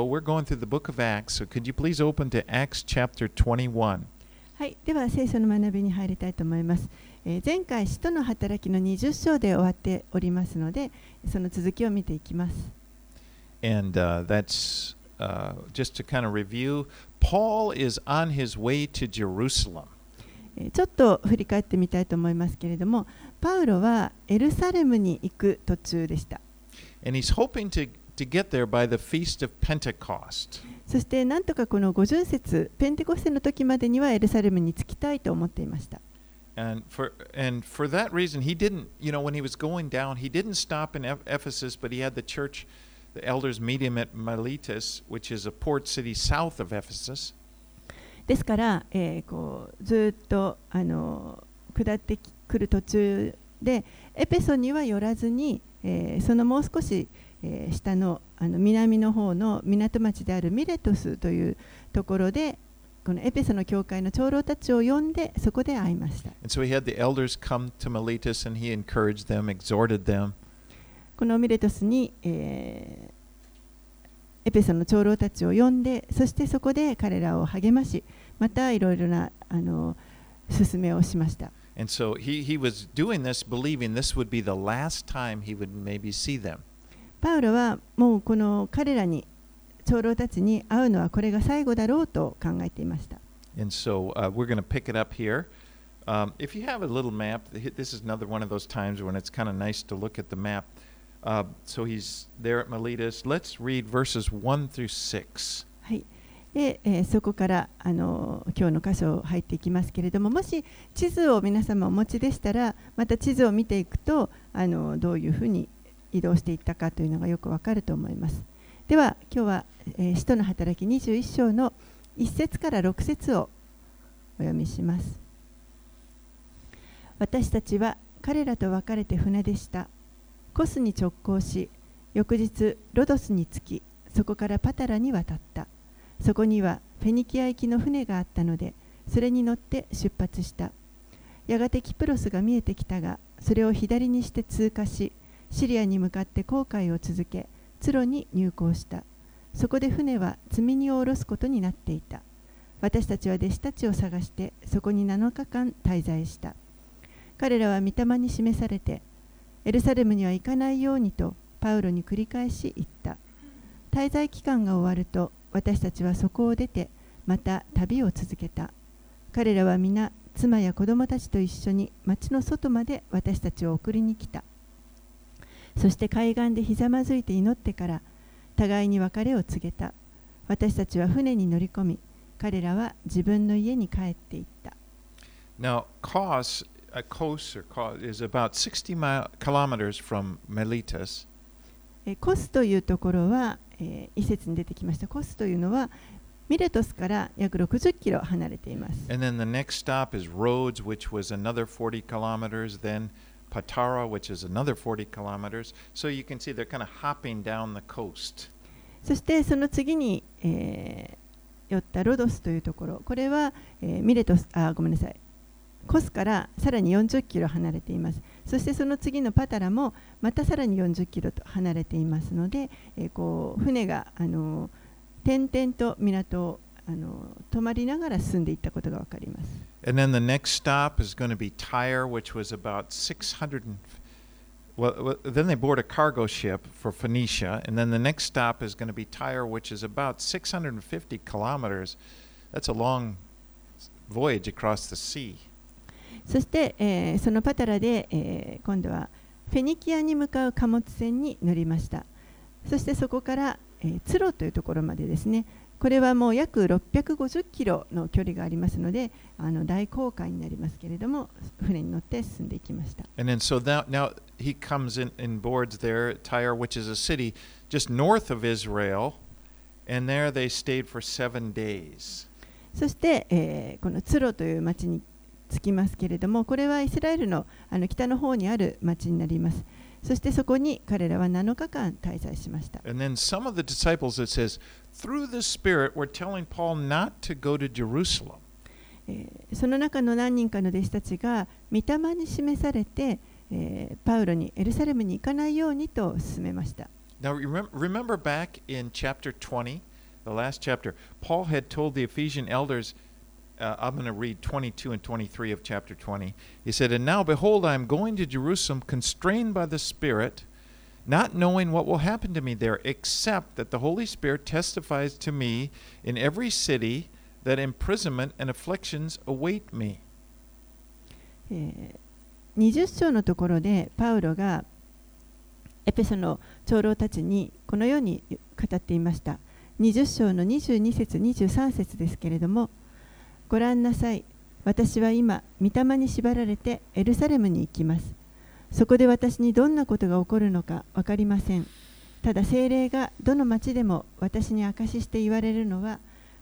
Well, we're going through the book of Acts, so could you please open to Acts chapter 21? はい、では聖書の学びに入りたいと思います。えー前回、使徒の働きの20章で終わっておりますので、その続きを見ていきます。And uh, that's uh, just to kind of review. Paul is on his way to Jerusalem. えーちょっと振り返ってみたいと思いますけれども、パウロはエルサレムに行く途中でした。And he's hoping to, to get there by the Feast of Pentecost. そして、なんとかこの50節、ペンテコステの時までにはエルサレムに着きたいと思っていました。And for, and for that reason, he didn't, you know, when he was going down, he didn't stop in Eph- Ephesus, but he had the church, the elders meet him at Miletus, which is a port city south of Ephesus. ですから、えーこうずーっとあの下ってくる途中でエペソには寄らずに、えーそのもう少し、えーえー、下の,あの南の方の港町であるミレトスというところでこのエペソの教会の長老たちを呼んでそこで会いました。このミレトスに、えー、エペソの長老たちを呼んでそしてそこで彼らを励ましまたいろいろなあの勧めをしました。And so he, he was doing this believing this would be the last time he would maybe see them. パウロはもうこの彼らに長老たちに会うのはこれが最後だろうと考えていました。で、え、そこからあの今日の箇所入っていきますけれども、もし地図を皆様お持ちでしたら、また地図を見ていくと、あのどういうふうに。移動していったかというのがよくわかると思います。では今日は、えー使徒の働き21章の1節から6節をお読みします。私たちは彼らと別れて船でした。コスに直行し翌日ロドスに着きそこからパタラに渡った。そこにはフェニキア行きの船があったのでそれに乗って出発した。やがてキプロスが見えてきたがそれを左にして通過しシリアに向かって航海を続けツロに入港した。そこで船は積み荷を下ろすことになっていた。私たちは弟子たちを探してそこに7日間滞在した。彼らは御霊に示されてエルサレムには行かないようにとパウロに繰り返し言った。滞在期間が終わると私たちはそこを出てまた旅を続けた。彼らは皆妻や子供たちと一緒に町の外まで私たちを送りに来た。そして海岸でひざまずいて祈ってから互いに別れを告げた私たちは船に乗り込み彼らは自分の家に帰っていった Now, Kos, uh, Kos, or Kos is about 60 mile, kilometers from Miletus. えーコスというところは、えー、一節に出てきましたコスというのはミレトスから約60キロ離れています And then the next stop is Rhodes, which was another 40 kilometers. Then Patara, which is another 40 kilometers. So you can see they're kind of hopping down the coast. そしてその次に、えー寄ったロドスというところこれは、えーミレトスあごめんなさいコスからさらに40キロ離れていますそしてその次のパタラもまたさらに40キロと離れていますので、えーこう船があのー点々と港をあのー止まりながら進んでいったことが分かります And then the next stop is going to be Tyre, which was about 600. And, well, well, then they board a cargo ship for Phoenicia. And then the next stop is going to be Tyre, which is about 650 kilometers. That's a long voyage across the sea. そして、えーそのパタラで、えー今度はフェニキアに向かう貨物船に乗りましたそしてそこから、えーツロというところまでですね これはもう約650キロの距離がありますので、あの大航海になりますけれども、船に乗って進んでいきました。そして、このツロという街に着きますけれども、これはイスラエルの,北の方にある街になります。そしてそこに彼らは7日間滞在しました And then some of the disciples, it says, through the Spirit, were telling Paul not to go to Jerusalem. えーその中の何人かの弟子たちが御霊に示されて、えーパウロにエルサレムに行かないようにと勧めました Now, remem- remember back in chapter 20, the last chapter, Paul had told the Ephesian elders, uh, I'm going to read 22 and 23 of chapter 20. He said, And now, behold, I am going to Jerusalem, constrained by the Spirit, not knowing what will happen to me there, except that the Holy Spirit testifies to me in every city that imprisonment and afflictions await me. えー20章のところでパウロがエペソの長老たちにこのように語っていました20章の22節23節ですけれども ご覧なさい私は今御霊に縛られてエルサレムに行きますそこで私にどんなことが起こるのか分かりませんただ精霊がどの町でも私に証しして言われるのは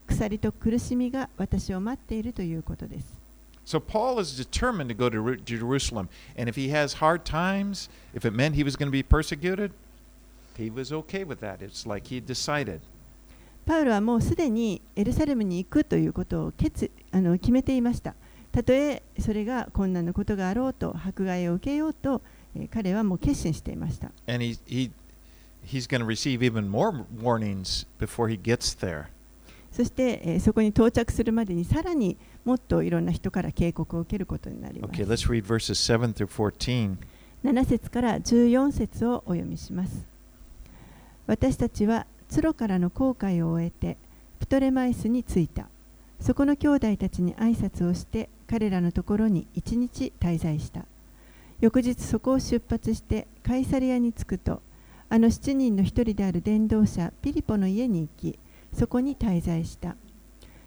鎖と苦しみが私を待っているということです So Paul is determined to go to Jerusalem. And if he has hard times, if it meant he was going to be persecuted, he was okay with that. It's like he decided. パウロはもうすでにエルサレムに行くということを決あの決めていました。たとえそれが困難なことがあろうと迫害を受けようと、えー彼はもう決心していました。And he, he, he's going to receive even more warnings before he gets there. そして、えーそこに到着するまでにさらにもっといろんな人から警告を受けることになります。Okay, let's read verses 7 through 14. 7節から14節をお読みします。私たちはツロからの航海を終えてプトレマイスに着いた。そこの兄弟たちに挨拶をして彼らのところに一日滞在した。翌日そこを出発してカイサリアに着くと、あの7人の一人である伝道者ピリポの家に行き、そこに滞在した。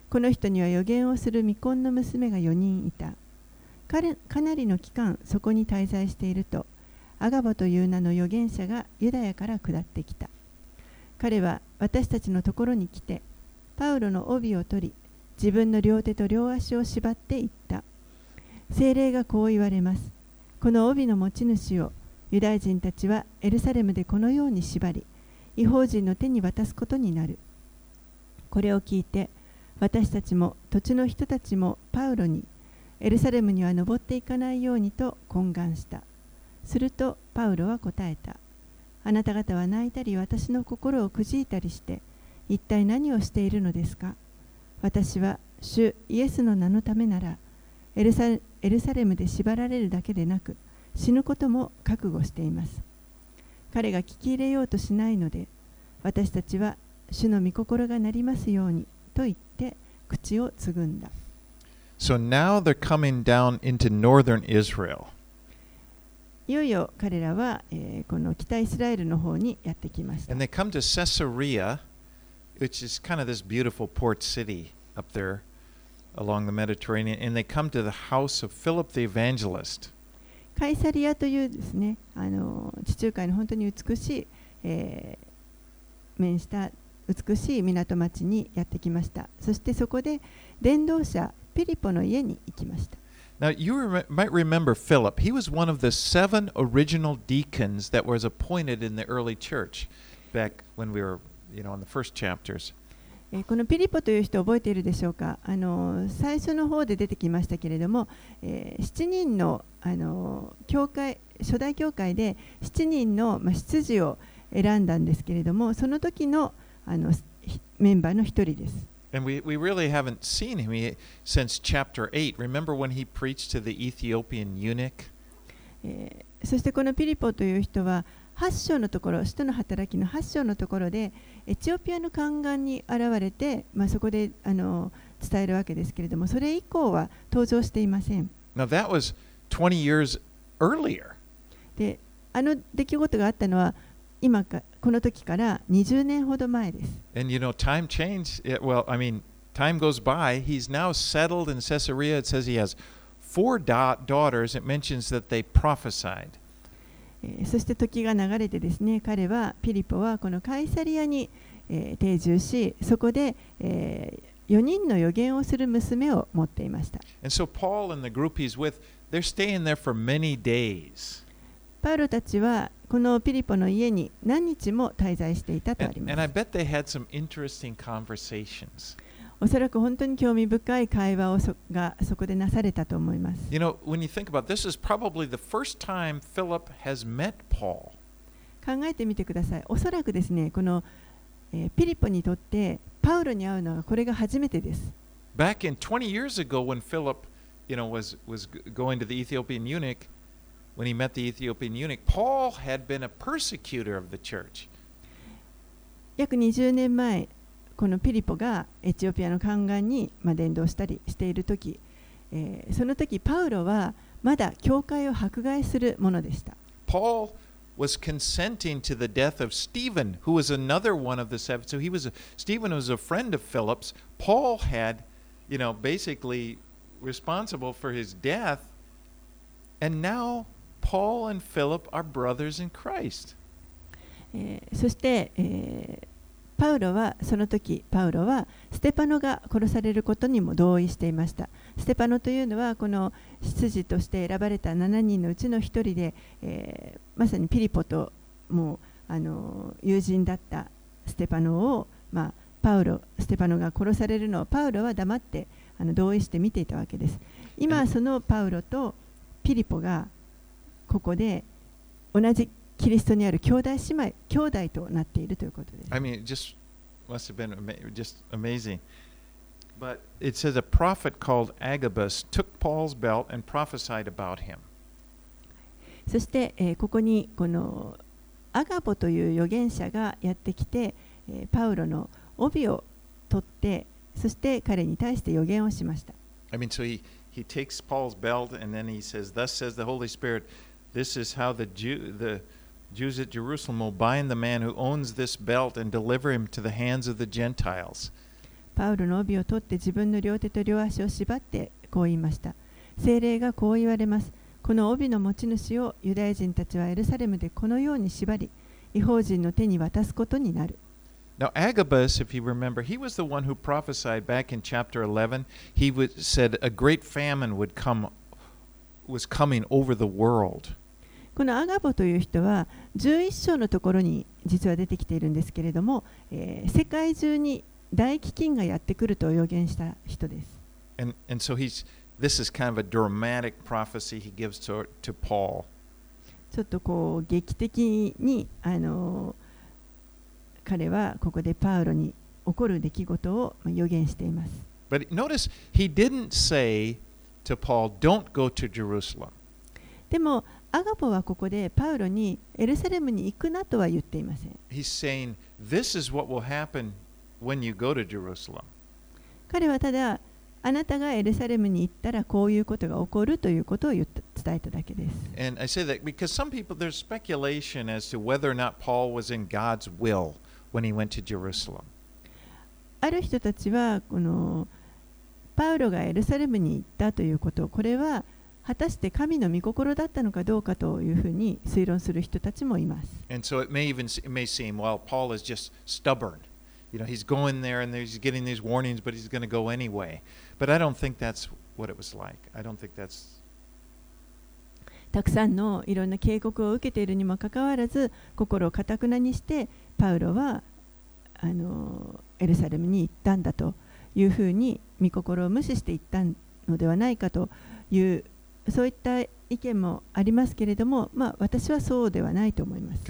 この人には予言をする未婚の娘が4人いた。彼かなりの期間そこに滞在しているとアガボという名の預言者がユダヤから下ってきた彼は私たちのところに来てパウロの帯を取り自分の両手と両足を縛って言った精霊がこう言われますこの帯の持ち主をユダヤ人たちはエルサレムでこのように縛り違法人の手に渡すことになるこれを聞いて私たちも土地の人たちもパウロにエルサレムには登っていかないようにと懇願した。するとパウロは答えた。あなた方は泣いたり私の心をくじいたりして一体何をしているのですか？私は主イエスの名のためならエルサレムで縛られるだけでなく死ぬことも覚悟しています。彼が聞き入れようとしないので私たちは主の御心がなりますようにと言って口をつぐんだ。So now they're coming down into northern Israel. いよいよ彼らは、えーこの北イスラエルの方にやってきました。And they come to Caesarea, which is kind of this beautiful port city up there along the Mediterranean. And they come to the house of Philip the evangelist. カイサリアというですね、あの地中海の本当に美しい、えー面した美しい港町にやってきました。そしてそこで伝道者ピリポの家に行きました。Now, you rem- might remember Philip. He was one of the seven original deacons that was appointed in the early church back when we were, you know, in the first chapters. えーこのピリポという人覚えているでしょうかあの最初の方で出てきましたけれども、えー7人のあの教会初代教会で7人の、まあ、執事を選んだんですけれどもその時のあのひメンバーの一人です。And we, we really haven't seen him he, since chapter 8. Remember when he preached to the Ethiopian eunuch? えーそしてこのピリポという人は8章のところ、使徒の働きの8章のところでエチオピアの宦官に現れて、まあ、そこであの伝えるわけですけれども、それ以降は登場していません。Now, that was 20 years earlier. で、あの出来事があったのは今かこの時から20年ほど前です。And you know, time changed. It, well, I mean, time goes by. He's now settled in Caesarea. It says he has four da- daughters. It mentions that they prophesied. えーそして時が流れてですね、彼はピリポはこのカイサリアに、えー定住し、そこで、え4人の予言をする娘を持っていました。And so Paul and the group he's with, they're staying there for many days. パウロたちはこのピリポの家に何日も滞在していたとあります。おそらく本当に興味深い会話をそがそこでなされたと思います。You know, about, 考えてみてください。おそらくですね、この、え、ピリポにとってパウロに会うのはこれが初めてです。Back in 20 years ago when Philip you know, was, was going to the Ethiopian eunuch, when he met the Ethiopian eunuch, Paul had been a persecutor of the church. 約20年前、このピリポがエチオピアの宦官に、まあ、伝道したりしている時、えーその時パウロはまだ教会を迫害するものでした。 Paul was consenting to the death of Stephen, who was another one of the seven. So he was a, Stephen was a friend of Philip's. Paul had, you know, basically responsible for his death. And now Paul and Philip are brothers in Christ. えーそして、えーパウロはその時パウロはステパノが殺されることにも同意していました。ステパノというのはこの執事として選ばれた7人のうちの1人で、えーまさにピリポともうあの友人だったステパノを、まあ、パウロステパノが殺されるのをパウロは黙ってあの同意して見ていたわけです。今そのパウロとピリポがここで同じキリストにある兄弟姉妹兄弟となっているということです I mean, it just must have been just amazing. But it says a prophet called Agabus took Paul's belt and prophesied about him. そして、えーここにこのアガボという預言者がやってきて、えーパウロの帯を取ってそして彼に対して預言をしました I mean, so he, he takes Paul's belt and then he says, Thus says the Holy Spirit, this is how the, Jew, the Jews at Jerusalem will bind the man who owns this belt and deliver him to the hands of the Gentiles. パウロの帯を取って自分の両手と両足を縛ってこう言いました精霊がこう言われますこの帯の持ち主をユダヤ人たちはエルサレムでこのように縛り違法人の手に渡すことになる Now, Agabus, if you remember, he was the one who prophesied back in chapter 11. He would, said a great famine would come, was coming over the world. このアガボという人は11章のところに実は出てきているんですけれども、えー世界中に大飢饉がやってくると予言した人です。And, and so he's, this is kind of a dramatic prophecy he gives to, to Paul. ちょっとこう劇的に、あのー彼はここでパウロに起こる出来事をまあ予言しています。But notice, he didn't say to Paul, don't go to Jerusalem. でもアガボはここでパウロにエルサレムに行くなとは言っていません。He's saying, this is what will happen when you go to Jerusalem. 彼はただあなたがエルサレムに行ったらこういうことが起こるということを言った伝えただけです。And I say that because some people, there's speculation as to whether or not Paul was in God's will when he went to Jerusalem. ある人たちはこのパウロがエルサレムに行ったということこれは果たして神の御心だったのかどうかというふうに推論する人たちもいます。たくさんのいろんな警告を受けているにもかかわらず心をかたくなにしてパウロはあのエルサレムに行ったんだと。いうふうに見心を無視していったのではないかというそういった意見もありますけれども、まあ、私はそうではないと思います。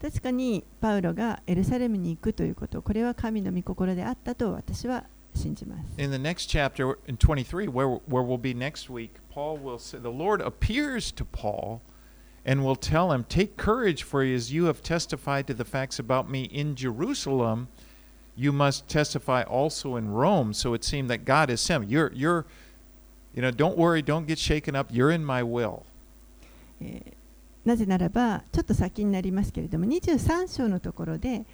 確かにパウロがエルサレムに行くということ、これは神の御心であったと私は信じます。And will tell him, Take courage, for as you have testified to the facts about me in Jerusalem, you must testify also in Rome. So it seemed that God is him. You're, you're, you know, don't worry, don't get shaken up. You're in my will. なぜならばちょっと先になりますけれども23章のところで、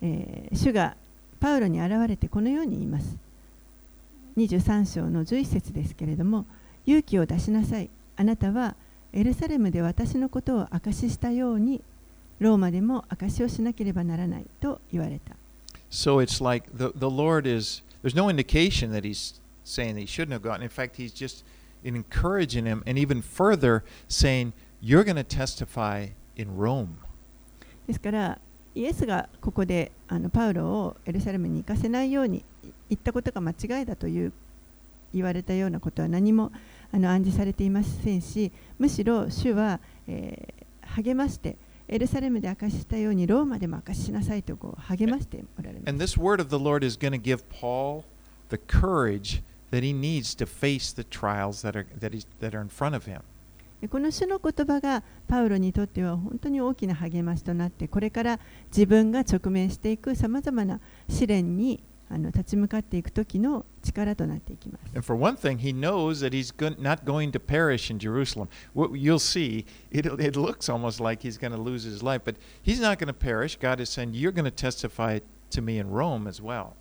えー主がパウロに現れてこのように言います23章の11節ですけれども勇気を出しなさいあなたはエルサレムで私のことを証ししたようにローマでも証しをしなければならないと言われた So it's like the, the Lord is, there's no indication that he's saying that he shouldn't have gone. In fact, he's just encouraging him and even further saying, You're going to testify in Rome. ですからイエスがここであのパウロをエルサレムに行かせないように言ったことが間違いだという言われたようなことは何もあの暗示されていませんしむしろ主は、えー励ましてエルサレムで証ししたようにローマでも証ししなさいとこう励ましておられます。And this word of the Lord is going to give Paul the courage that he needs to face the trials that are, that he's, that are in front of him. でこの主の言葉がパウロにとっては本当に大きな励ましとなってこれから自分が直面していくさまざまな試練にあの立ち向かっていく時の力となっていきます。And for one thing, he knows that he's go- not going to perish in Jerusalem. You'll see, it, it looks almost like he's going to lose his life, but he's not going to perish. God is saying, You're going to testify to me in Rome as well.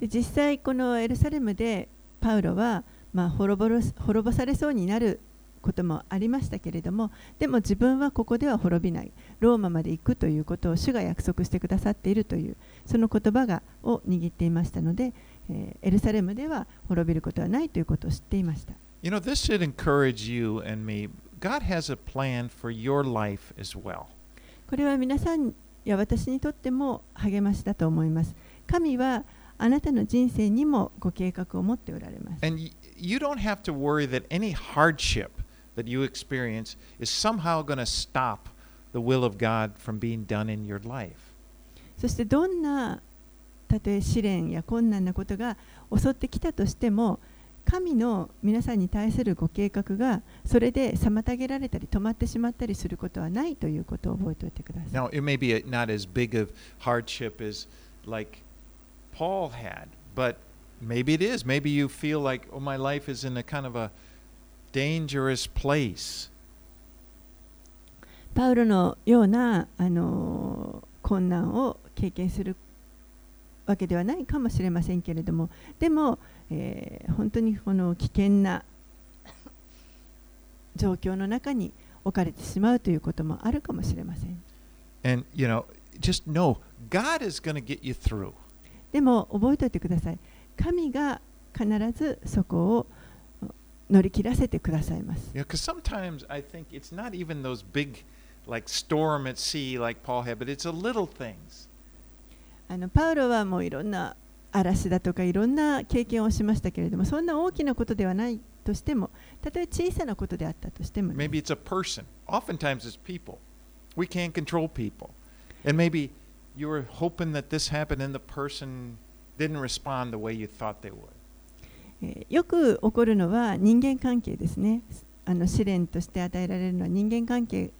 で実際このエルサレムでパウロは、まあ、滅ぼろ滅ぼされそうになることもありましたけれどもでも自分はここでは滅びないローマまで行くということを主が約束してくださっているというその言葉がを握っていましたので、えーエルサレムでは滅びることはないということを知っていました。You know, this should encourage you and me. God has a plan for your life as well. これは皆さんや私にとっても励ましだと思います。神はあなたの人生にもご計画を持っておられます。And you don't have to worry that any hardship that you experience is somehow going to stop the will of God from being done in your life. そしてどんなたとえ試練や困難なことが襲ってきたとしても神の皆さんに対するご計画がそれで妨げられたり止まってしまったりすることはないということを覚えておいてください。Now, it may be not as big of hardship as like Paul had, but maybe it is. Maybe you feel like, oh, my life is in a kind of a dangerous place. パウロのようなあの困難を経験するわけではないかもしれませんけれどもでも、えー本当にこの危険な状況の中に置かれてしまうということもあるかもしれません。And, you know, just know God is going to get you through. でも覚えておいてください。神が必ずそこを乗り切らせてくださいます。You know, because sometimes I think it's not even those big, like storm at sea, like Paul had, but it's the little things. あのパウロはもういろんな嵐だとかいろんな経験をしましたけれどもそんな大きなことではないとしてもたとえ小さなことであったとしてもね、Maybe it's a person. Oftentimes it's people. We can't control people. And maybe you were hoping that this happened and the person didn't respond the way you thought they would. えーよく起こるのは人間関係ですねあの試練として与えられるのは人間関係ん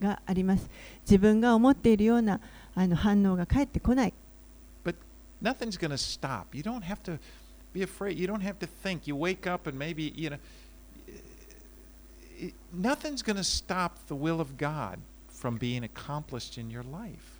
があります自分が思っているようなあの反応が返ってこない Nothing's going to stop. You don't have to be afraid. You don't have to think. You wake up and maybe, you know, nothing's going to stop the will of God from being accomplished in your life.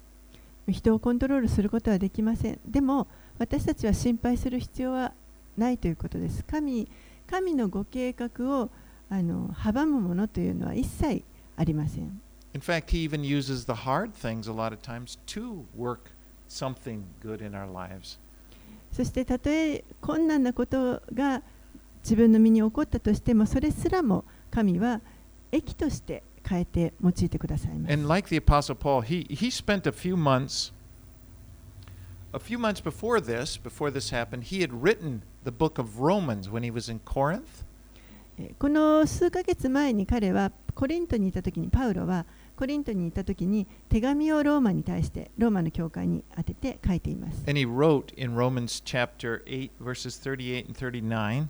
人をコントロールすることはできませんでも私たちは心配する必要はないということです神神のご計画をあの阻むものというのは一切ありません In fact, he even uses the hard things a lot of times to work something good in our lives. そしてたとえ困難なことが自分の身に起こったとしてもそれすらも神は益として変えて用いてくださいます And like the Apostle Paul, he, he spent a few months, a few months before this, before this happened, he had written the book of Romans when he was in Corinth. えーこの数ヶ月前に彼はコリントにいた時にパウロは コリントにいた時に手紙をローマに対してローマの教会に当てて書いています And he wrote in Romans chapter 8, verses 38 and 39,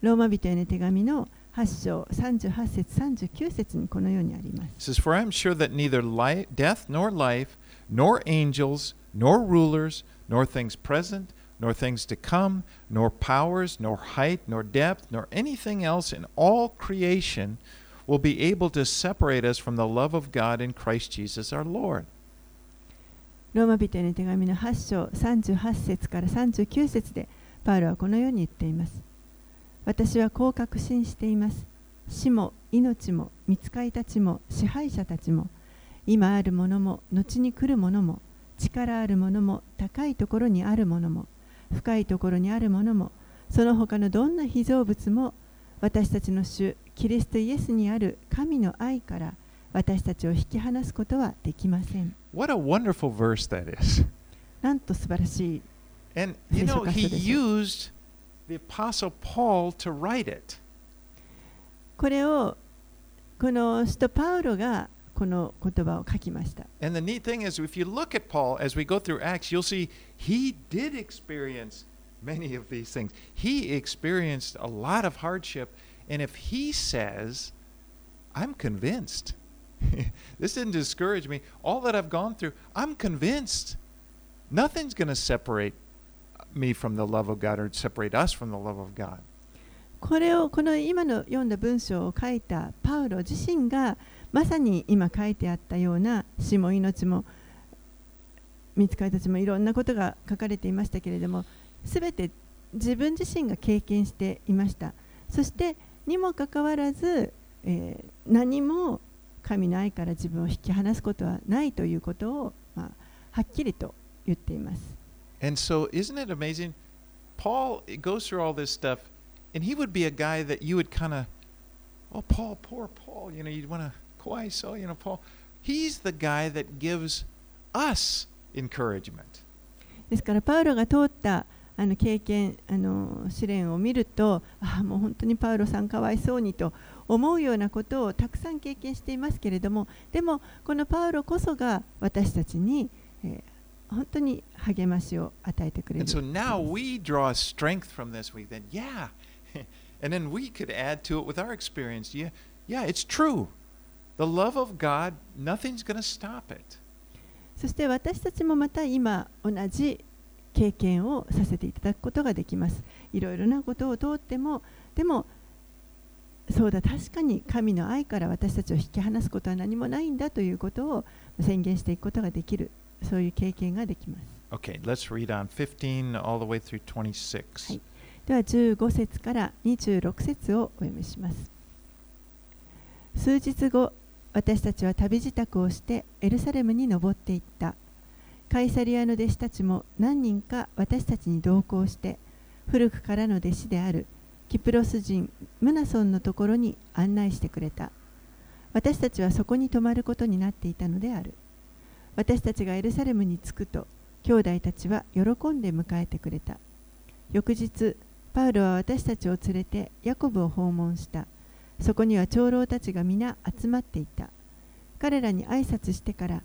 ローマ人への手紙の8章38節39節にこのようにあります it says, For I am sure that neither life, death nor life, nor angels, nor rulers, nor things present, nor things to come, nor powers, nor height, nor depth, nor anything else in all creation will be able to separate us from the love of God in Christ Jesus our Lord. ローマ人への手紙の8章38節から39節でパウロはこのように言っています私はこう確信しています死も命も見つかりたちも支配者たちも今あるものも後に来るものも力あるものも高いところにあるものも深いところにあるものもその他のどんな被造物も私たちの主キリストイエスにある神の愛から私たちを引き離すことはできません What a wonderful verse that is. なんと素晴らしい And you know, he used the Apostle Paul to write it. これをこの使徒パウロがこの言葉を書きました。And the neat thing is, if you look at Paul as we go through Acts, you'll see he did experience many of these things. He experienced a lot of hardship. And if he says, I'm convinced, this didn't discourage me, all that I've gone through, I'm convinced nothing's going to separate me from the love of God or separate us from the love of God. これをこの今の読んだ文章を書いたパウロ自身がまさに今書いてあったような死も命も見つかりたちもいろんなことが書かれていましたけれどもすべて自分自身が経験していましたそして にもかかわらず、えー何も神の愛から自分を引き離すことはないということを、まあ、はっきりと言っています And so, isn't it amazing? Paul goes through all this stuff, and he would be a guy that you would kind of, oh, Paul, poor Paul, you know, you'd want to, kawaii so, you know, Paul. He's the guy that gives us encouragement. ですからパウロが通ったあの経験あの試練を見るとあもう本当にパウロさんかわいそうにと思うようなことをたくさん経験していますけれどもでもこのパウロこそが私たちに、え本当に励ましを与えてくれる。So、そして私たちもまた今同じ経験をさせていただくことができます。いろいろなことを通ってもでもそうだ確かに神の愛から私たちを引き離すことは何もないんだということを宣言していくことができるそういう経験ができます。Okay, let's read on 15 all the way through 26. はい。では15節から26節をお読みします。数日後私たちは旅支度をしてエルサレムに登っていったカイサリアの弟子たちも何人か私たちに同行して古くからの弟子であるキプロス人ムナソンのところに案内してくれた。私たちはそこに泊まることになっていたのである。私たちがエルサレムに着くと兄弟たちは喜んで迎えてくれた。翌日パウロは私たちを連れてヤコブを訪問した。そこには長老たちが皆集まっていた。彼らに挨拶してから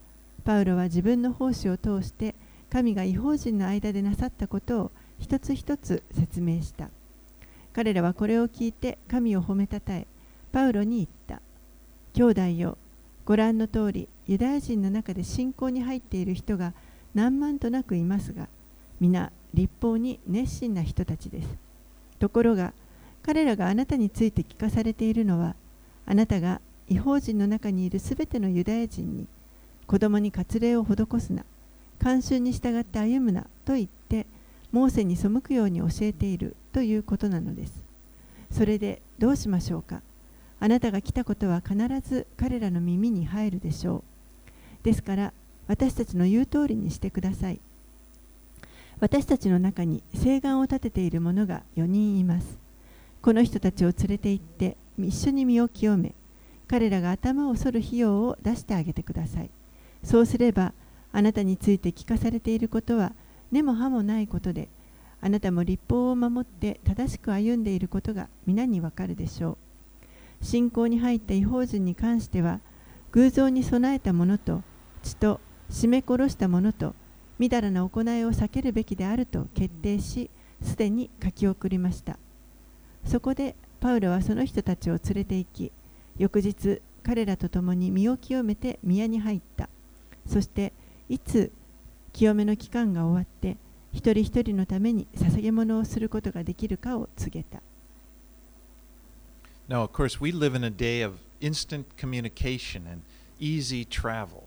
パウロは自分の奉仕を通して神が違法人の間でなさったことを一つ一つ説明した。彼らはこれを聞いて神を褒めたたえパウロに言った。兄弟よご覧の通りユダヤ人の中で信仰に入っている人が何万となくいますが皆立法に熱心な人たちです。ところが彼らがあなたについて聞かされているのはあなたが違法人の中にいるすべてのユダヤ人に子供に割礼を施すな。慣習に従って歩むなと言ってモーセに背くように教えているということなのです。それでどうしましょうか。あなたが来たことは必ず彼らの耳に入るでしょう。ですから私たちの言う通りにしてください。私たちの中に誓願を立てている者が4人います。この人たちを連れて行って一緒に身を清め彼らが頭を剃る費用を出してあげてください。そうすればあなたについて聞かされていることは根も葉もないことであなたも立法を守って正しく歩んでいることが皆にわかるでしょう。信仰に入った違法人に関しては偶像に備えた者と血と絞め殺した者とみだらな行いを避けるべきであると決定しすでに書き送りました。そこでパウロはその人たちを連れて行き翌日彼らと共に身を清めて宮に入った。そしていつ清めの期間が終わって一人一人のために捧げ物をすることができるかを告げた Now, of course, we live in a day of instant communication and easy travel.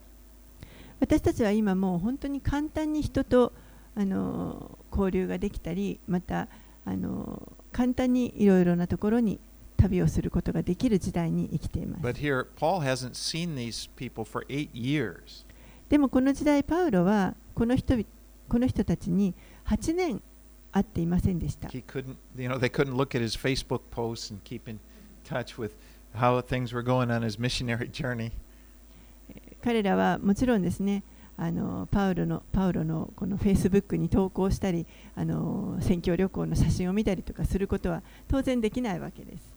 私たちは今もう本当に簡単に人とあの交流ができたりまたあの簡単にいろいろなところに旅をすることができる時代に生きています But here, Paul hasn't seen these people for eight years. でもこの時代、パウロはこの人,この人たちに8年会っていませんでした。彼らはもちろんですね、パウロの,パウロの,このフェイスブックに投稿したり、あの選挙旅行の写真を見たりとかすることは当然できないわけです。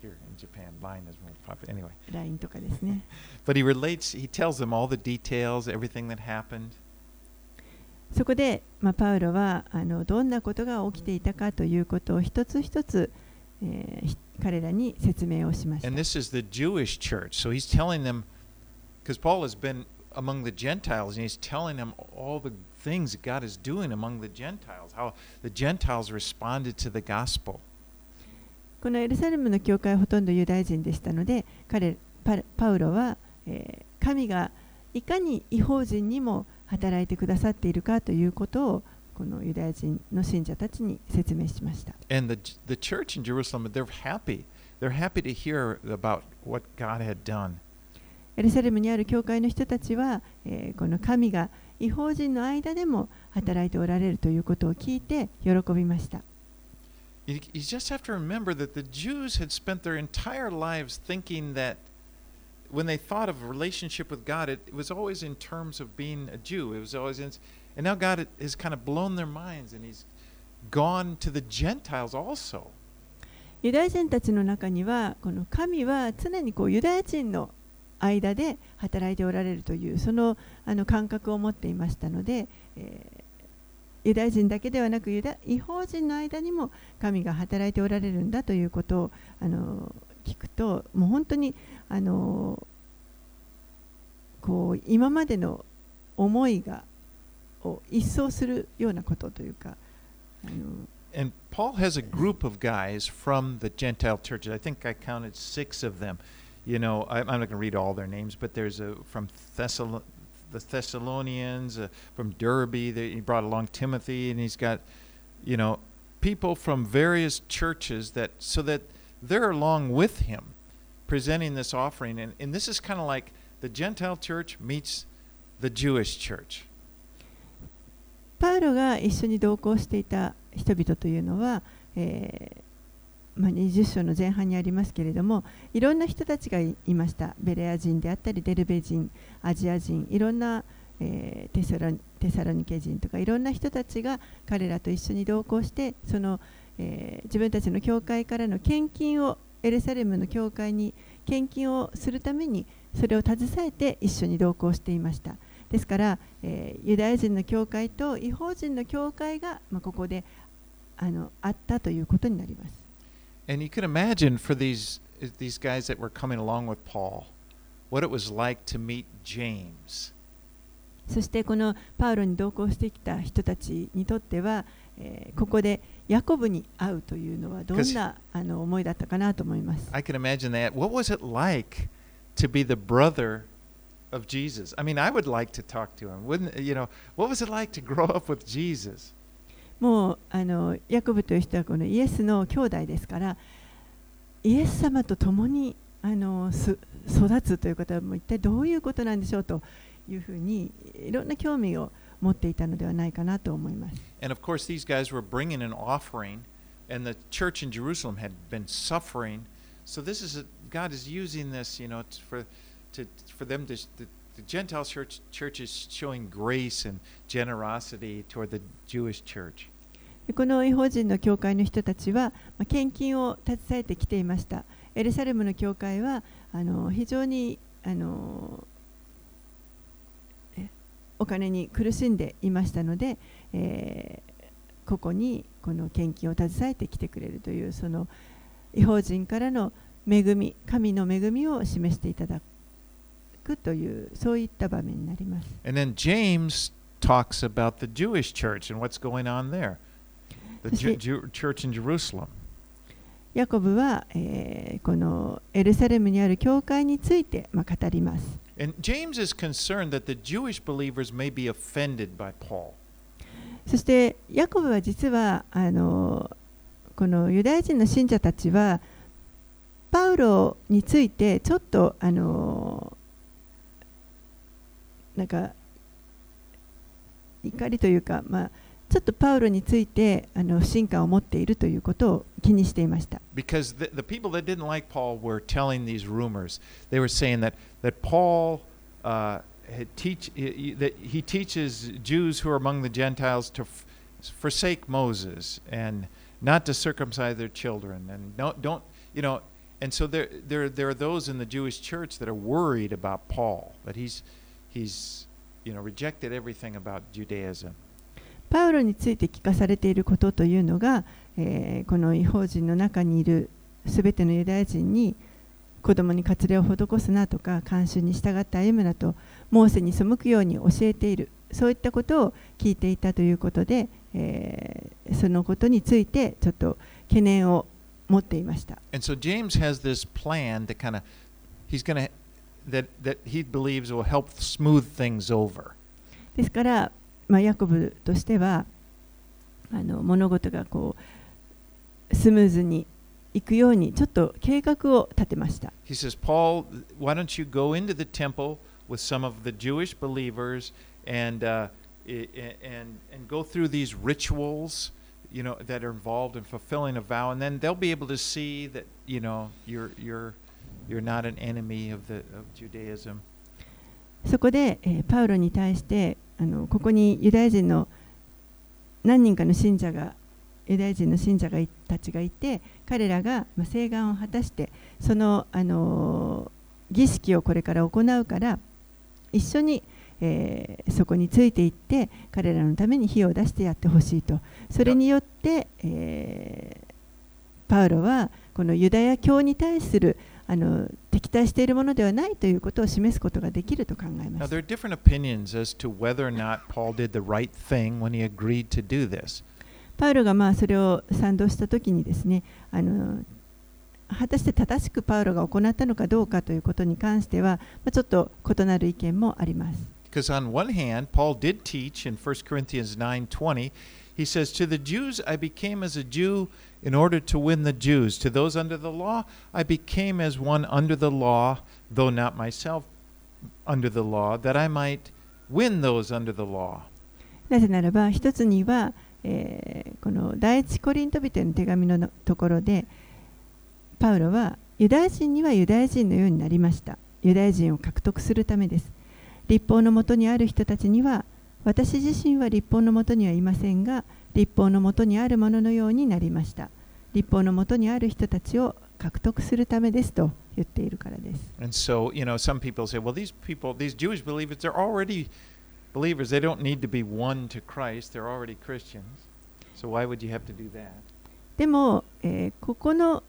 here in Japan. Line is more popular. Anyway, LINE とかですね。 but he relates. He tells them all the details, everything that happened. そこで、まあ、パウロはあのどんなことが起きていたかということを一つ一つ、えーひ彼らに説明をしました And。this is the Jewish church. So he's telling them, because Paul has been among the Gentiles, and he's telling them all the things that God is doing among the Gentiles, how the Gentiles responded to the gospel. このエルサレムの教会はほとんどユダヤ人でしたので彼パパウロは、えー神がいかに違法人にも働いてくださっているかということをこのユダヤ人の信者たちに説明しました。And the, the church in Jerusalem, they're happy. They're happy to hear about what God had done. エルサレムにある教会の人たちは、えーこの神が違法人の間でも働いておられるということを聞いて喜びました。You, you just have to remember that the Jews had spent their entire lives thinking that when they thought of a relationship with God, it, it was always in terms of being a Jew. It was always in, and now God has kind of blown their minds and He's gone to the Gentiles also. ユダヤ人たちの中にはこの神は常にこうユダヤ人の間で働いておられるというそのあの感覚を持っていましたので、えー ユダヤ人だけではなくユダ違法人の間にも神が働いておられるんだということをあの聞くともう本当にあのこう今までの思いがを一掃するようなことというかあの And Paul has a group of guys from the Gentile churches. I think I counted six of them. You know, I, I'm not going to read all their names, but there's a from Thessal- the Thessalonians, uh, from Derby. They, he brought along Timothy, and he's got, you know, people from various churches that so that they're along with him, presenting this offering. And, and this is kind of like the Gentile church meets the Jewish church. パウロが一緒に同行していた人々というのは、えー まあ、20章の前半にありますけれどもいろんな人たちがいましたベレア人であったりデルベ人アジア人いろんな、えーテサロテサロニケ人とかいろんな人たちが彼らと一緒に同行してその、えー自分たちの教会からの献金をエルサレムの教会に献金をするためにそれを携えて一緒に同行していました。ですから、えーユダヤ人の教会と違法人の教会が、まあ、ここであのあったということになります。And you can imagine for these these guys that were coming along with Paul, what it was like to meet James. そしてこのパウロに同行してきた人たちにとっては、えーここでヤコブに会うというのはどんなあの思いだったかなと思います。 I can imagine that. What was it like to be the brother of Jesus? I mean, I would like to talk to him. Wouldn't you know? What was it like to grow up with Jesus? もうあのヤコブという人はこのイエスの兄弟ですからイエス様と共にあのす育つということはもう一体どういうことなんでしょうというふうにいろんな興味を持っていたのではないかなと思います。And of course, these guys were bringing an offering, and the church in Jerusalem had been suffering. So this is a, God is using this, you know, t- for to for them to the, the Gentile church church is showing grace and generosity toward the Jewish church. この違法人の教会の人たちは、まあ、献金を携えてきていました。エルサレムの教会はあの非常にあのお金に苦しんでいましたので、えーここにこの献金を携えてきてくれるというその違法人からの恵み、神の恵みを示していただくというそういった場面になります。And then James talks about the Jewish church and what's going on there, the Actually- Jew- church in Jerusalem. ヤコブは、えーこのエルサレムにある教会について、まあ、語ります。And James is concerned that the Jewish believers may be offended by Paul. そしてヤコブは実はあのこのユダヤ人の信者たちはパウロについてちょっとあのなんか怒りというか、まあ、ちょっとパウロについてあの不信感を持っているということを気にしていました。 Because the, the people that didn't like Paul were telling these rumors. They were saying that, that Paul uh, had teach, he- that he teaches Jews who are among the Gentiles to f- forsake Moses and not to circumcise their children. And don't, don't, you know, And so there, there, there are those in the Jewish church that are worried about Paul, that he's, He's you know, rejected everything about Judaism. パウロについて聞かされていることというのが、えーこの違法人の中にいるすべてのユダヤ人に子供に割礼を施すなとか慣習に従って歩むなとモーセに背くように教えているそういったことを聞いていたということで、えーそのことについてちょっと懸念を持っていました。And so James has this plan that kind of, he's going to, that, that he believes will help smooth things over. ですから、まあ、ヤコブとしてはあの物事がこうスムーズにいくようにちょっと計画を立てました。 He says, Paul, why don't you go into the temple with some of the Jewish believers and, uh, i- i- and, and go through these rituals, you know, that are involved in fulfilling a vow, and then they'll be able to see that, you know, you're, you're, you're not an enemy of, the, of Judaism. そこで、えーパウロに対してあのここにユダヤ人の何人かの信者がユダヤ人の信者がたちがいて彼らが、ま、請願を果たしてその、あのー儀式をこれから行うから一緒に、えーそこについていって彼らのために火を出してやってほしいとそれによって、えーパウロはこのユダヤ教に対するあの敵対しているものではないということを示すことができると考えます。パウロがまあそれを賛同したときにですね、あの果たして正しくパウロが行ったのかどうかということに関しては、まあ、ちょっと異なる意見もあります。Because on one hand, Paul did teach in 1 Corinthians 9 20, he says, To the Jews, I became as a Jew. In order to win the Jews. To those under the law, I became as one under the law, though not myself under the law, that I might win those under the law." なぜならば一つには、えーこの第一コリント人への手紙のところでパウロはユダヤ人にはユダヤ人のようになりましたユダヤ人を獲得するためです立法のもとにある人たちには私自身は立法のもとにはいませんが立法のもとにあるもののようになりました立法のもとにある人たちを獲得するためですと言っているからです。でも、え、ここの,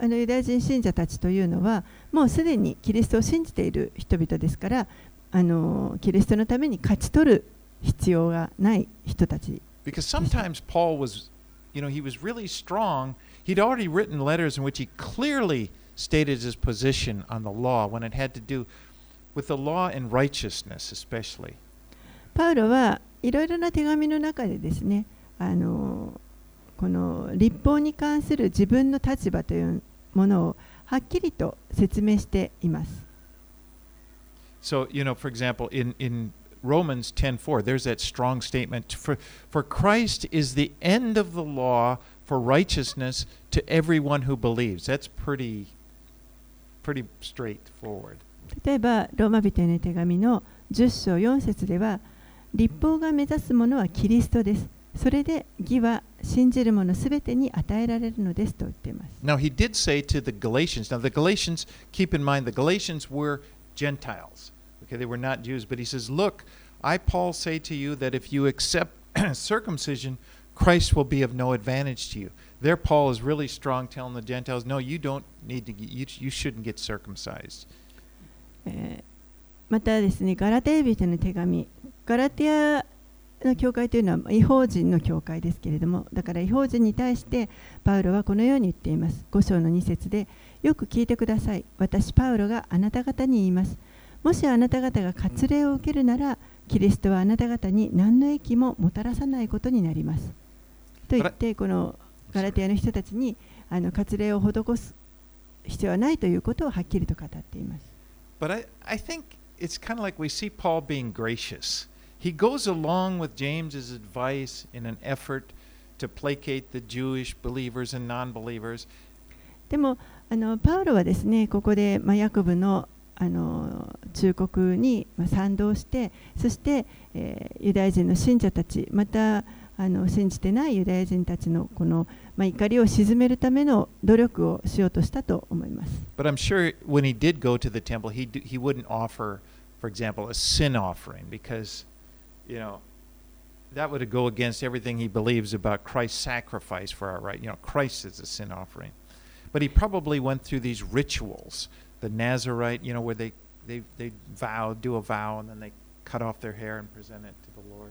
あのユダヤ人信者たちというのは、もうすでにキリストを信じている人々ですから、あの、キリストのために勝ち取る必要がない人たち。you know, he was really strong. He'd already written letters in which he clearly stated his position on the law when it had to do with the law and righteousness, especially. パウロはいろいろな手紙の中でですねあのこの立法に関する自分の立場というものをはっきりと説明しています。 So, you know, for example, in, in Romans 10:4, there's that strong statement for for Christ is the end of the law for righteousness to everyone who believes. That's pretty pretty straightforward. 例えばローマ人への手紙の10章4節では立法が目指すものはキリストですそれで義は信じる者すべてに与えられるのですと言っています Now, he did say to the Galatians, now the Galatians, keep in mind, the Galatians were Gentiles. Okay, they were not Jews, but he says, Look, I, Paul, say to you that if you accept circumcision, Christ will be of no advantage to you. There, Paul is really strong telling the Gentiles, No, you don't need to, get, you, you shouldn't get circumcised. えーまたですねガラテヤ人への手紙ガラテヤの教会というのは違法人の教会ですけれどもだから違法人に対してパウロはこのように言っています5章の2節でよく聞いてください私パウロがあなた方に言います もしあなた方が割礼を受けるならキリストはあなた方に何の益ももたらさないことになりますと言ってこのガラテヤの人たちにあの割礼を施す必要はないということをはっきりと語っています But I, I think it's kind of like we see Paul being gracious. He goes along with James's advice in an effort to placate the Jewish believers and non believers. でもあのパウロはですねここで、まあ、ヤコブのあの忠告に、まあ、賛同してそして、えーユダヤ人の信者たちまたあの信じてないユダヤ人たちのこの、まあ、怒りを鎮めるための努力をしようとしたと思います。But I'm sure when he did go to the temple, he, d- he wouldn't offer, for example, a sin offering because, you know, that would go against everything he believes about Christ's sacrifice for our right. You know, Christ is a sin offering. But he probably went through these rituals, the Nazarite, you know, where they, they, they vow, do a vow, and then they cut off their hair and present it to the Lord.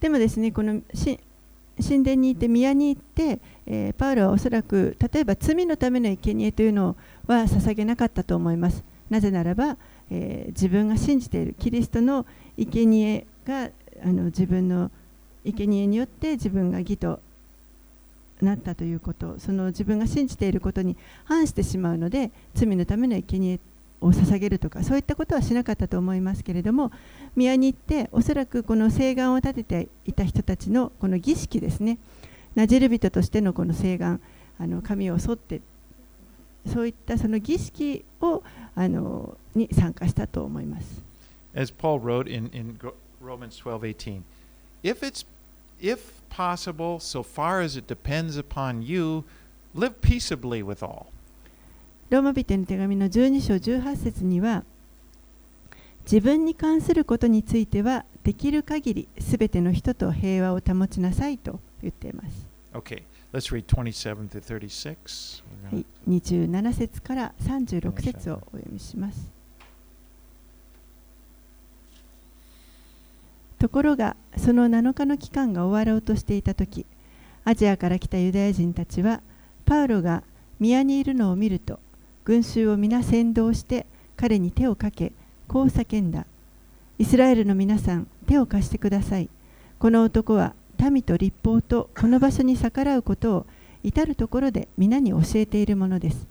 でもですね、このし神殿に行って宮に行って、えーパウロはおそらく例えば罪のための生贄というのは捧げなかったと思います。なぜならば、えー自分が信じているキリストの生贄があの自分の生贄によって自分が義となったということその自分が信じていることに反してしまうので罪のための生贄を捧げるとかそういったことはしなかったと思いますけれども宮に行っておそらくこの誓願を立てていた人たちのこの儀式ですねナジル人としてのこの誓願あの神を沿ってそういったその儀式をあのに参加したと思います。As Paul wrote in, in Romans 12:18, if if possible, so far as it depends upon you, live peaceably with all. ローマ人への手紙の12章18節には自分に関することについてはできる限りすべての人と平和を保ちなさいと言っています。Okay, let's read 27 to 36. We're はい、27節から36節をお読みします。ところがその7日の期間が終わろうとしていた時アジアから来たユダヤ人たちはパウロが宮にいるのを見ると群衆を皆先導して彼に手をかけこう叫んだ。イスラエルの皆さん手を貸してください。この男は民と立法とこの場所に逆らうことを至る所で皆に教えているものです。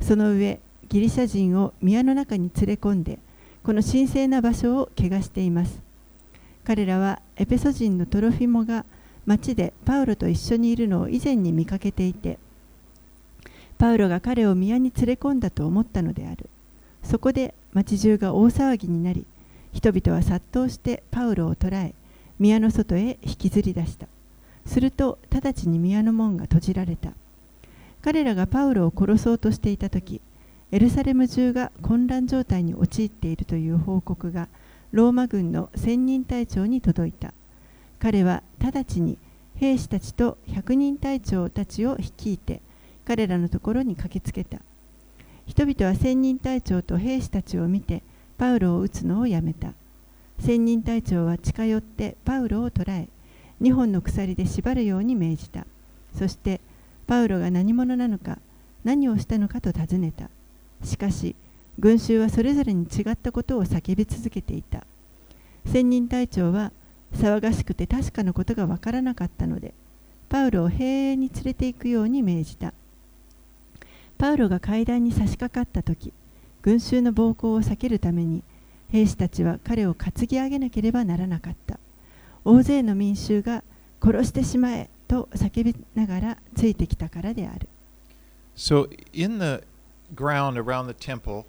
その上ギリシャ人を宮の中に連れ込んでこの神聖な場所を汚しています。彼らはエペソ人のトロフィモが町でパウロと一緒にいるのを以前に見かけていてパウロが彼を宮に連れ込んだと思ったのである。そこで町中が大騒ぎになり人々は殺到してパウロを捕らえ宮の外へ引きずり出した。すると直ちに宮の門が閉じられた。彼らがパウロを殺そうとしていた時エルサレム中が混乱状態に陥っているという報告がローマ軍の千人隊長に届いた。彼は直ちに兵士たちと百人隊長たちを率いて彼らのところに駆けつけた。人々は千人隊長と兵士たちを見てパウロを撃つのをやめた。千人隊長は近寄ってパウロを捕らえ2本の鎖で縛るように命じた。そしてパウロが何者なのか何をしたのかと尋ねた。しかし群衆はそれぞれに違ったことを叫び続けていた。千人隊長は騒がしくて確かなことがわからなかったのでパウロを兵営に連れて行くように命じた。パウロが階段に差し掛かった時群衆の暴行を避けるために兵士たちは彼を担ぎ上げなければならなかった。大勢の民衆が殺してしまえと叫びながらついてきたからである。So, in the ground around the temple,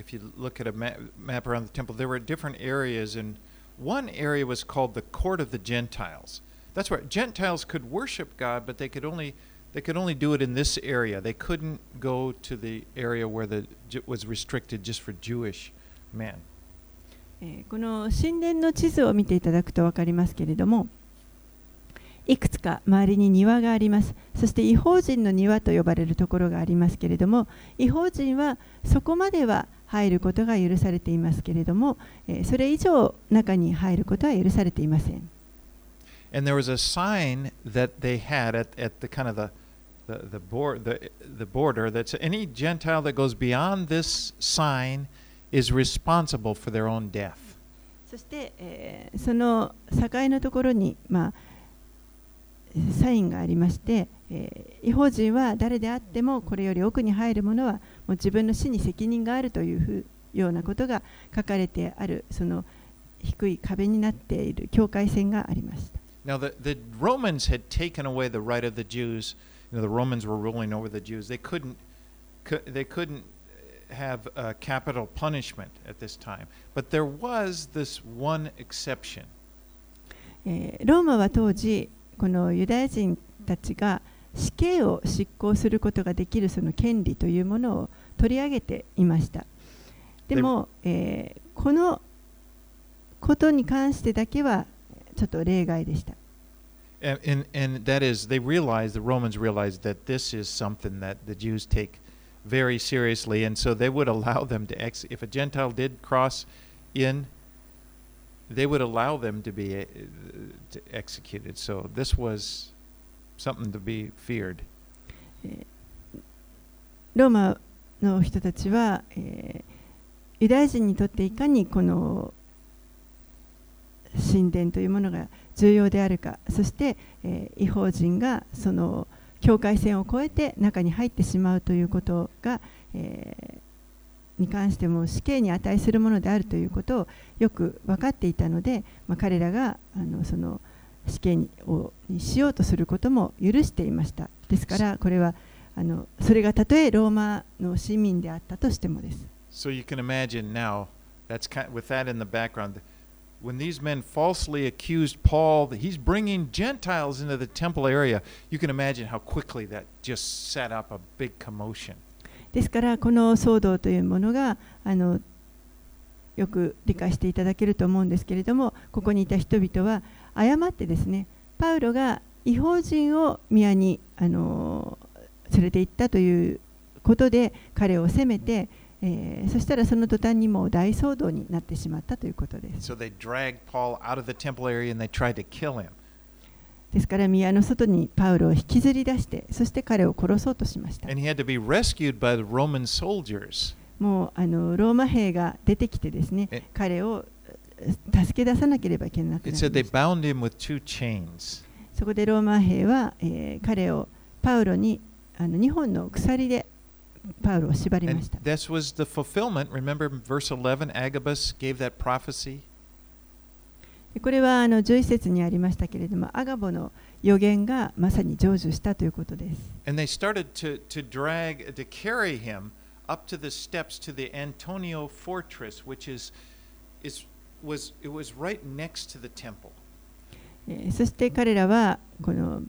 if you look at a map, map around the temple, there were different areas, and one area was called the court of the Gentiles. That's where Gentiles could worship God, but they could only they could only do it in this area. They couldn't go to the area where the was restricted just for Jewish men. えこの神殿の地図を見ていただくと分かりますけれどもいくつか周りに庭がありますそして違法人の庭と呼ばれるところがありますけれども違法人はそこまでは入ることが許されていますけれども、えーそれ以上中に入ることは許されていません And there was a sign that they had at, at the kind of the the the, board, the the border that any Gentile that goes beyond this sign is responsible for their own death. そして、えーその境のところに、まあ、サインがありまして、えー違法人は誰であってもこれより奥に入る者はもう自分の死に責任があるというふうようなことが書かれてあるその低い壁になっている境界線がありました。Now the the Romans had taken away the right of the Jews. You know the Romans were ruling over the Jews. They couldn't cou- they couldn't have uh, capital punishment at this time. But there was this one exception. えーローマは当時このユダヤ人たちが死刑を執行することができるその権利というものを取り上げていましたでも、えーこのことに関してだけはちょっと例外でした And, and, that is, they realized, the Romans realized that this is something that the Jews take very seriously. And so they would allow them to, ex- if a Gentile did cross in, they would allow them to be uh, to executed. So this was something to be feared. ローマの人たちは、えーユダヤ人にとっていかにこの神殿というものが重要であるかそして、えー違法人がその境界線を越えて中に入ってしまうということが、えーに関しても死刑に値するものであるということをよく分かっていたので、まあ、彼らがあのその死刑にをにしようとすることも許していました。ですからこれはあのそれがたとえローマの市民であったとしてもです So you can imagine now, that's kind of, with that in the background, when these men falsely accused Paul that he's bringing Gentiles into the temple area, you can imagine how quickly that just set up a big commotion. ですからこの騒動というものがあのよく理解していただけると思うんですけれどもここにいた人々は誤ってですねパウロが違法人を宮にあの連れて行ったということで彼を責めて、えーそしたらその途端にもう大騒動になってしまったということです。So. ですから宮の外にパウロを引きずり出してそして彼を殺そうとしました。もうあのローマ兵が出てきてですねえ彼をえ助け出さなければいけなくなりました.そこでローマ兵は、えー彼をパウロにあの2本の鎖でパウロを縛りました。this was the fulfillment. Remember verse 11, Agabus gave that prophecy. でこれはあの11節にありましたけれども、アガボの予言がまさに成就したということです。And they started to, to drag, to carry him up to the steps to the Antonio fortress, which is, is was it was right next to the temple. えーそして彼らはこの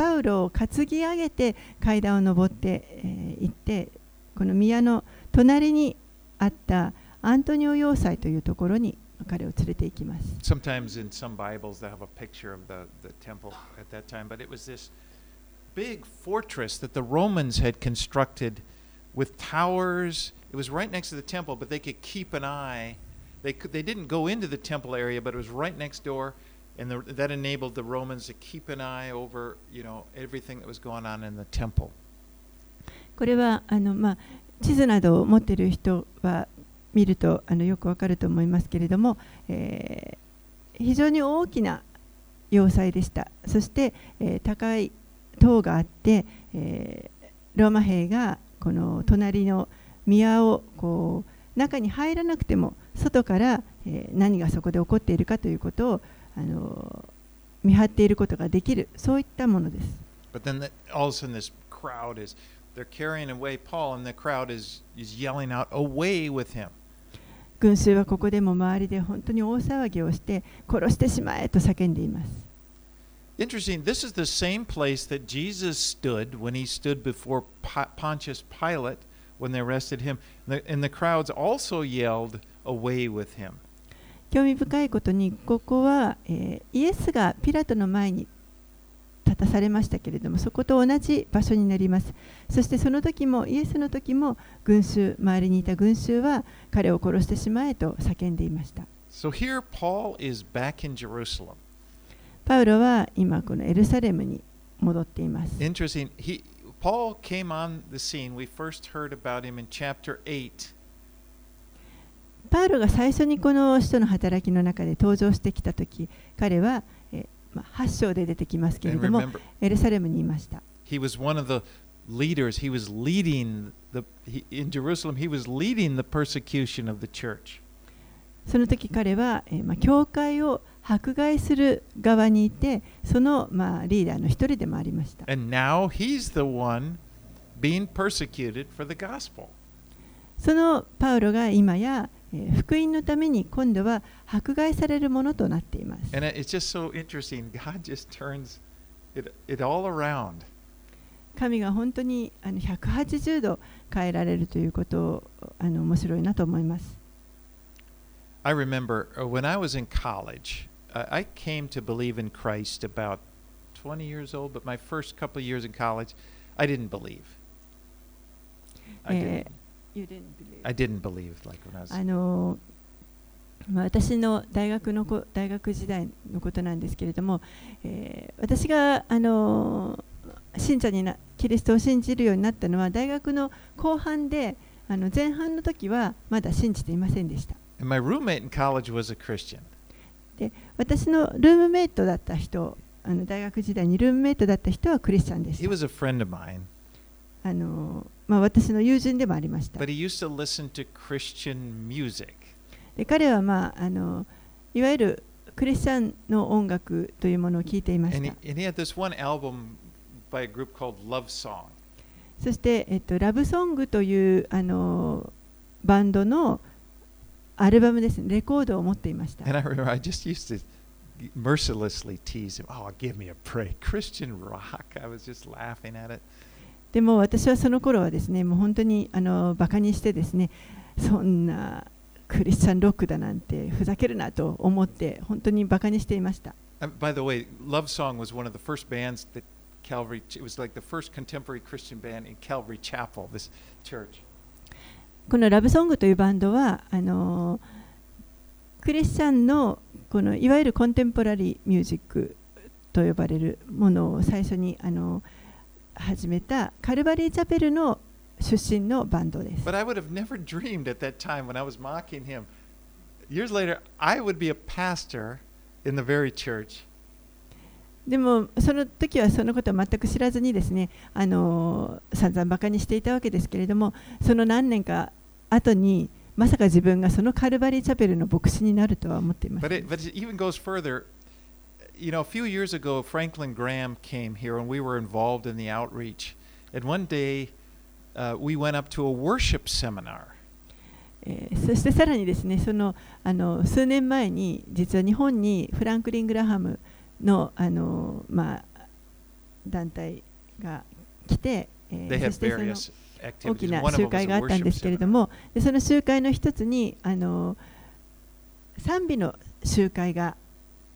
パウロを担ぎ上げて階段を上って、えー行ってこの宮の隣にあったアントニオ要塞というところに彼を連れて行きます。Sometimes in some Bibles they have a picture of the, the temple at that time, but it was this big fortress that the Romans had constructed with towers. It was right next to the temple, but they could keep an eye. They could, they didn't go into the temple area, but it was right next door, and the, that enabled the Romans to keep an eye over you know everything that was going on in the temple. これはあの、まあ、地図などを持っている人は見るとあのよくわかると思いますけれども、えー非常に大きな要塞でしたそして、えー高い塔があって、えーローマ兵がこの隣の宮をこう中に入らなくても外から、えー何がそこで起こっているかということをあの見張っていることができるそういったものです。But then the, all of a sudden, this crowd is they're carrying away Paul, and the crowd is is yelling out, "Away with him!" 群衆はここでも周りで本当に大騒ぎをして殺してしまえと叫んでいます。Interesting. This is the same place that Jesus stood when he stood before Po- Pontius Pilate when they arrested him. And the, and the crowds also yelled, Away with him. 興味深いことにここは、えーイエスがピラトの前に立たされましたけれどもそこと同じ場所になりますそしてその時もイエスの時も群衆周りにいた群衆は彼を殺してしまえと叫んでいました So here Paul is back in Jerusalem. パウロは今このエルサレムに戻っています Interesting. He Paul came on the scene. We first heard about him in chapter 8. パウロが最初にこの人の働きの中で登場してきたとき、彼は、えまあ、8章で出てきますけれども、エルサレムにいました。その時彼は、えまあ、教会を迫害する側にいて、その、まあ、リーダーの一人でもありました。そのパウロが今や、福音のために今度は迫害されるものとなっています。And it- it's just so interesting. God just turns it, it all around. 神が本当にあの180度変えられるということをあの面白いなと思います。I remember uh, when I was in college, uh, I came to believe in Christ about 20 years old, but my first couple of years in college, I didn't believe. I, Eh, didn't, I didn't believe like when I was. あのまあ私の大学のこ大学時代のことなんですけれども、えー私があの信者になキリストを信じるようになったのは大学の後半であの前半の時はまだ信じていませんでした。And my roommate in college was a Christian. 私のルームメイトだった人、あの大学時代にルームメイトだった人はクリスチャンでし He た。was a friend of mine, あのまあ、私の友人でもありました.で彼は、まあ、あのいわゆるクリスチャンの音楽というものを聴いていました.そして、えっと、ラブソングというあのバンドのアルバムですね、レコードを持っていました。Mercilessly tease him. Oh, give me a break. Christian rock. I was just laughing at it. でも私はその頃はですね、もう本当にあのバカにしてですね、そんなクリスチャンロックだなんてふざけるなと思って、本当にバカにしていました。Uh, by the way, Love Song was one of the first bands that Calvary, it was like the first contemporary Christian band in Calvary Chapel, this church. このラブソングというバンドはあのクリスチャンのこのいわゆるコンテンポラリーミュージックと呼ばれるものを最初にあの始めたカルバリーチャペルの出身のバンドです。でもその時はそのことを全く知らずにですね、あのー、散々バカにしていたわけですけれども、その何年か後に、まさか自分がそのカルバリーチャペルの牧師になるとは思っています。ん You know, a few years ago, Franklin Graham came here and we were involved in the outreach. And one day, uh, we went up to a worship seminar. えーそしてさらにですねそのあの数年前に実は日本にフランクリン・グラハムのあの、まあ、団体が来て、えーそしてその大き.な集会があったんですけれど.もでその集会の一つにあの賛美の集会が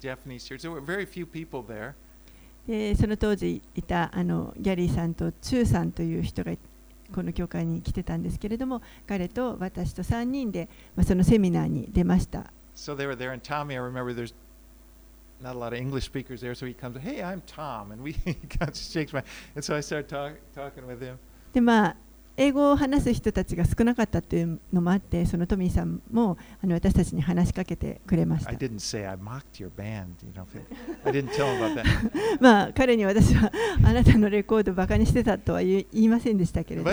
Japanese church. There were very few people there. でその当時いたあのギャリーさんとチューさんという人がこの教会に来てたんですけれども彼と私と3人で、まあ、そのセミナーに出ました。So they were there, and Tommy, I remember there's not a lot of English speakers there, so he comes, hey, I'm Tom, and we he shakes my, and so I started talk, talking with him. でまあ英語を話す人たちが少なかったというのもあって、そのトミーさんもあの私たちに話しかけてくれました。まあ、彼に私はあなたのレコードをバカにしてたとは言いませんでしたけど。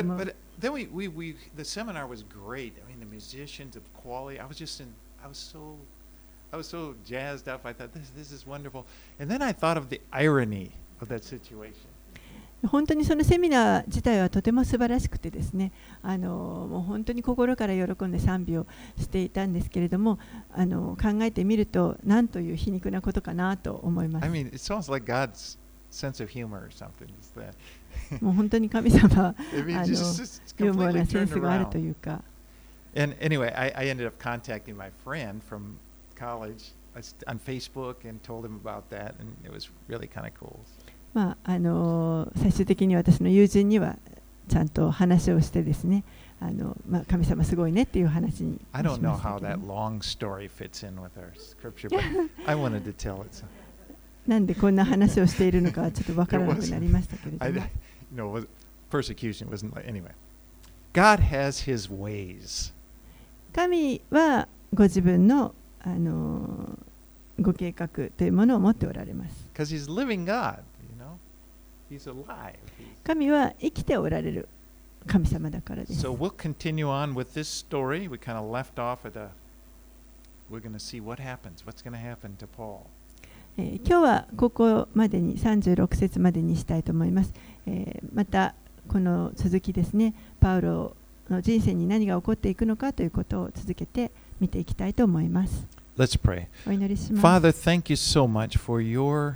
本当にそのセミナー自体はとても素晴らしくてですねあのもう本当に心から喜んで賛美をしていたんですけれどもあの考えてみると何という皮肉なことかなと思いま I す mean, it sounds like God's sense of humor or something. Is that もう本当に神様は I あのユーモアなセンスがあると.いうか And anyway, I, I ended up contacting my friend from college I on Facebook and told him about that, and it was really kind of cool. まあ、あの最終的に私の友人にはちゃんと話をしてですね、あのまあ、神様すごいねっていう話にしました。なんでこんな話をしているのかちょっとわからなくなりましたけれども。Persecution wasn't like anyway. God has his ways. Because he's living God. 神は生きておられる神様だからです。So we'll continue on with this story. We kind of left off at a we're going to see what happens. What's going to happen to Paul? えー今日はここまでに36節までにしたいと思います。えーまたこの続きですね、パウロの人生に何が起こっていくのかということを続けて見ていきたいと思います。Let's pray. お祈りします。Father, thank you so much for your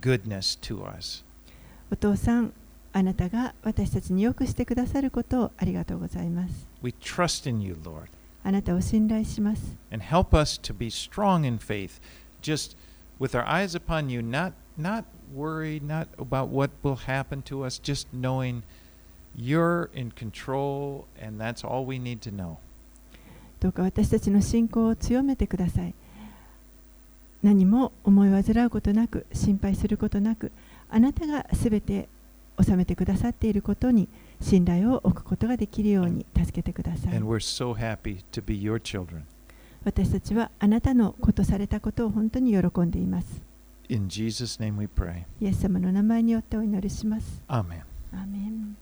goodness to us. お父さん、あなたが私たちによくしてくださることをありがとうございます。We trust in you, Lord. あなたを信頼します。and help us to be strong in faith, just with our eyes upon you, not not worried, not about what will happen to us, just knowing you're in control, and that's all we need to know. どうか私たちの信仰を強めてください。何も思い煩うことなく、心配することなく、あなたがすべて収めてくださっていることに信頼を置くことができるように助けてください so. 私たちはあなたのことされたことを本当に喜んでいます。In Jesus' name we pray. イエス様の名前によってお祈りします。Amen. アーメン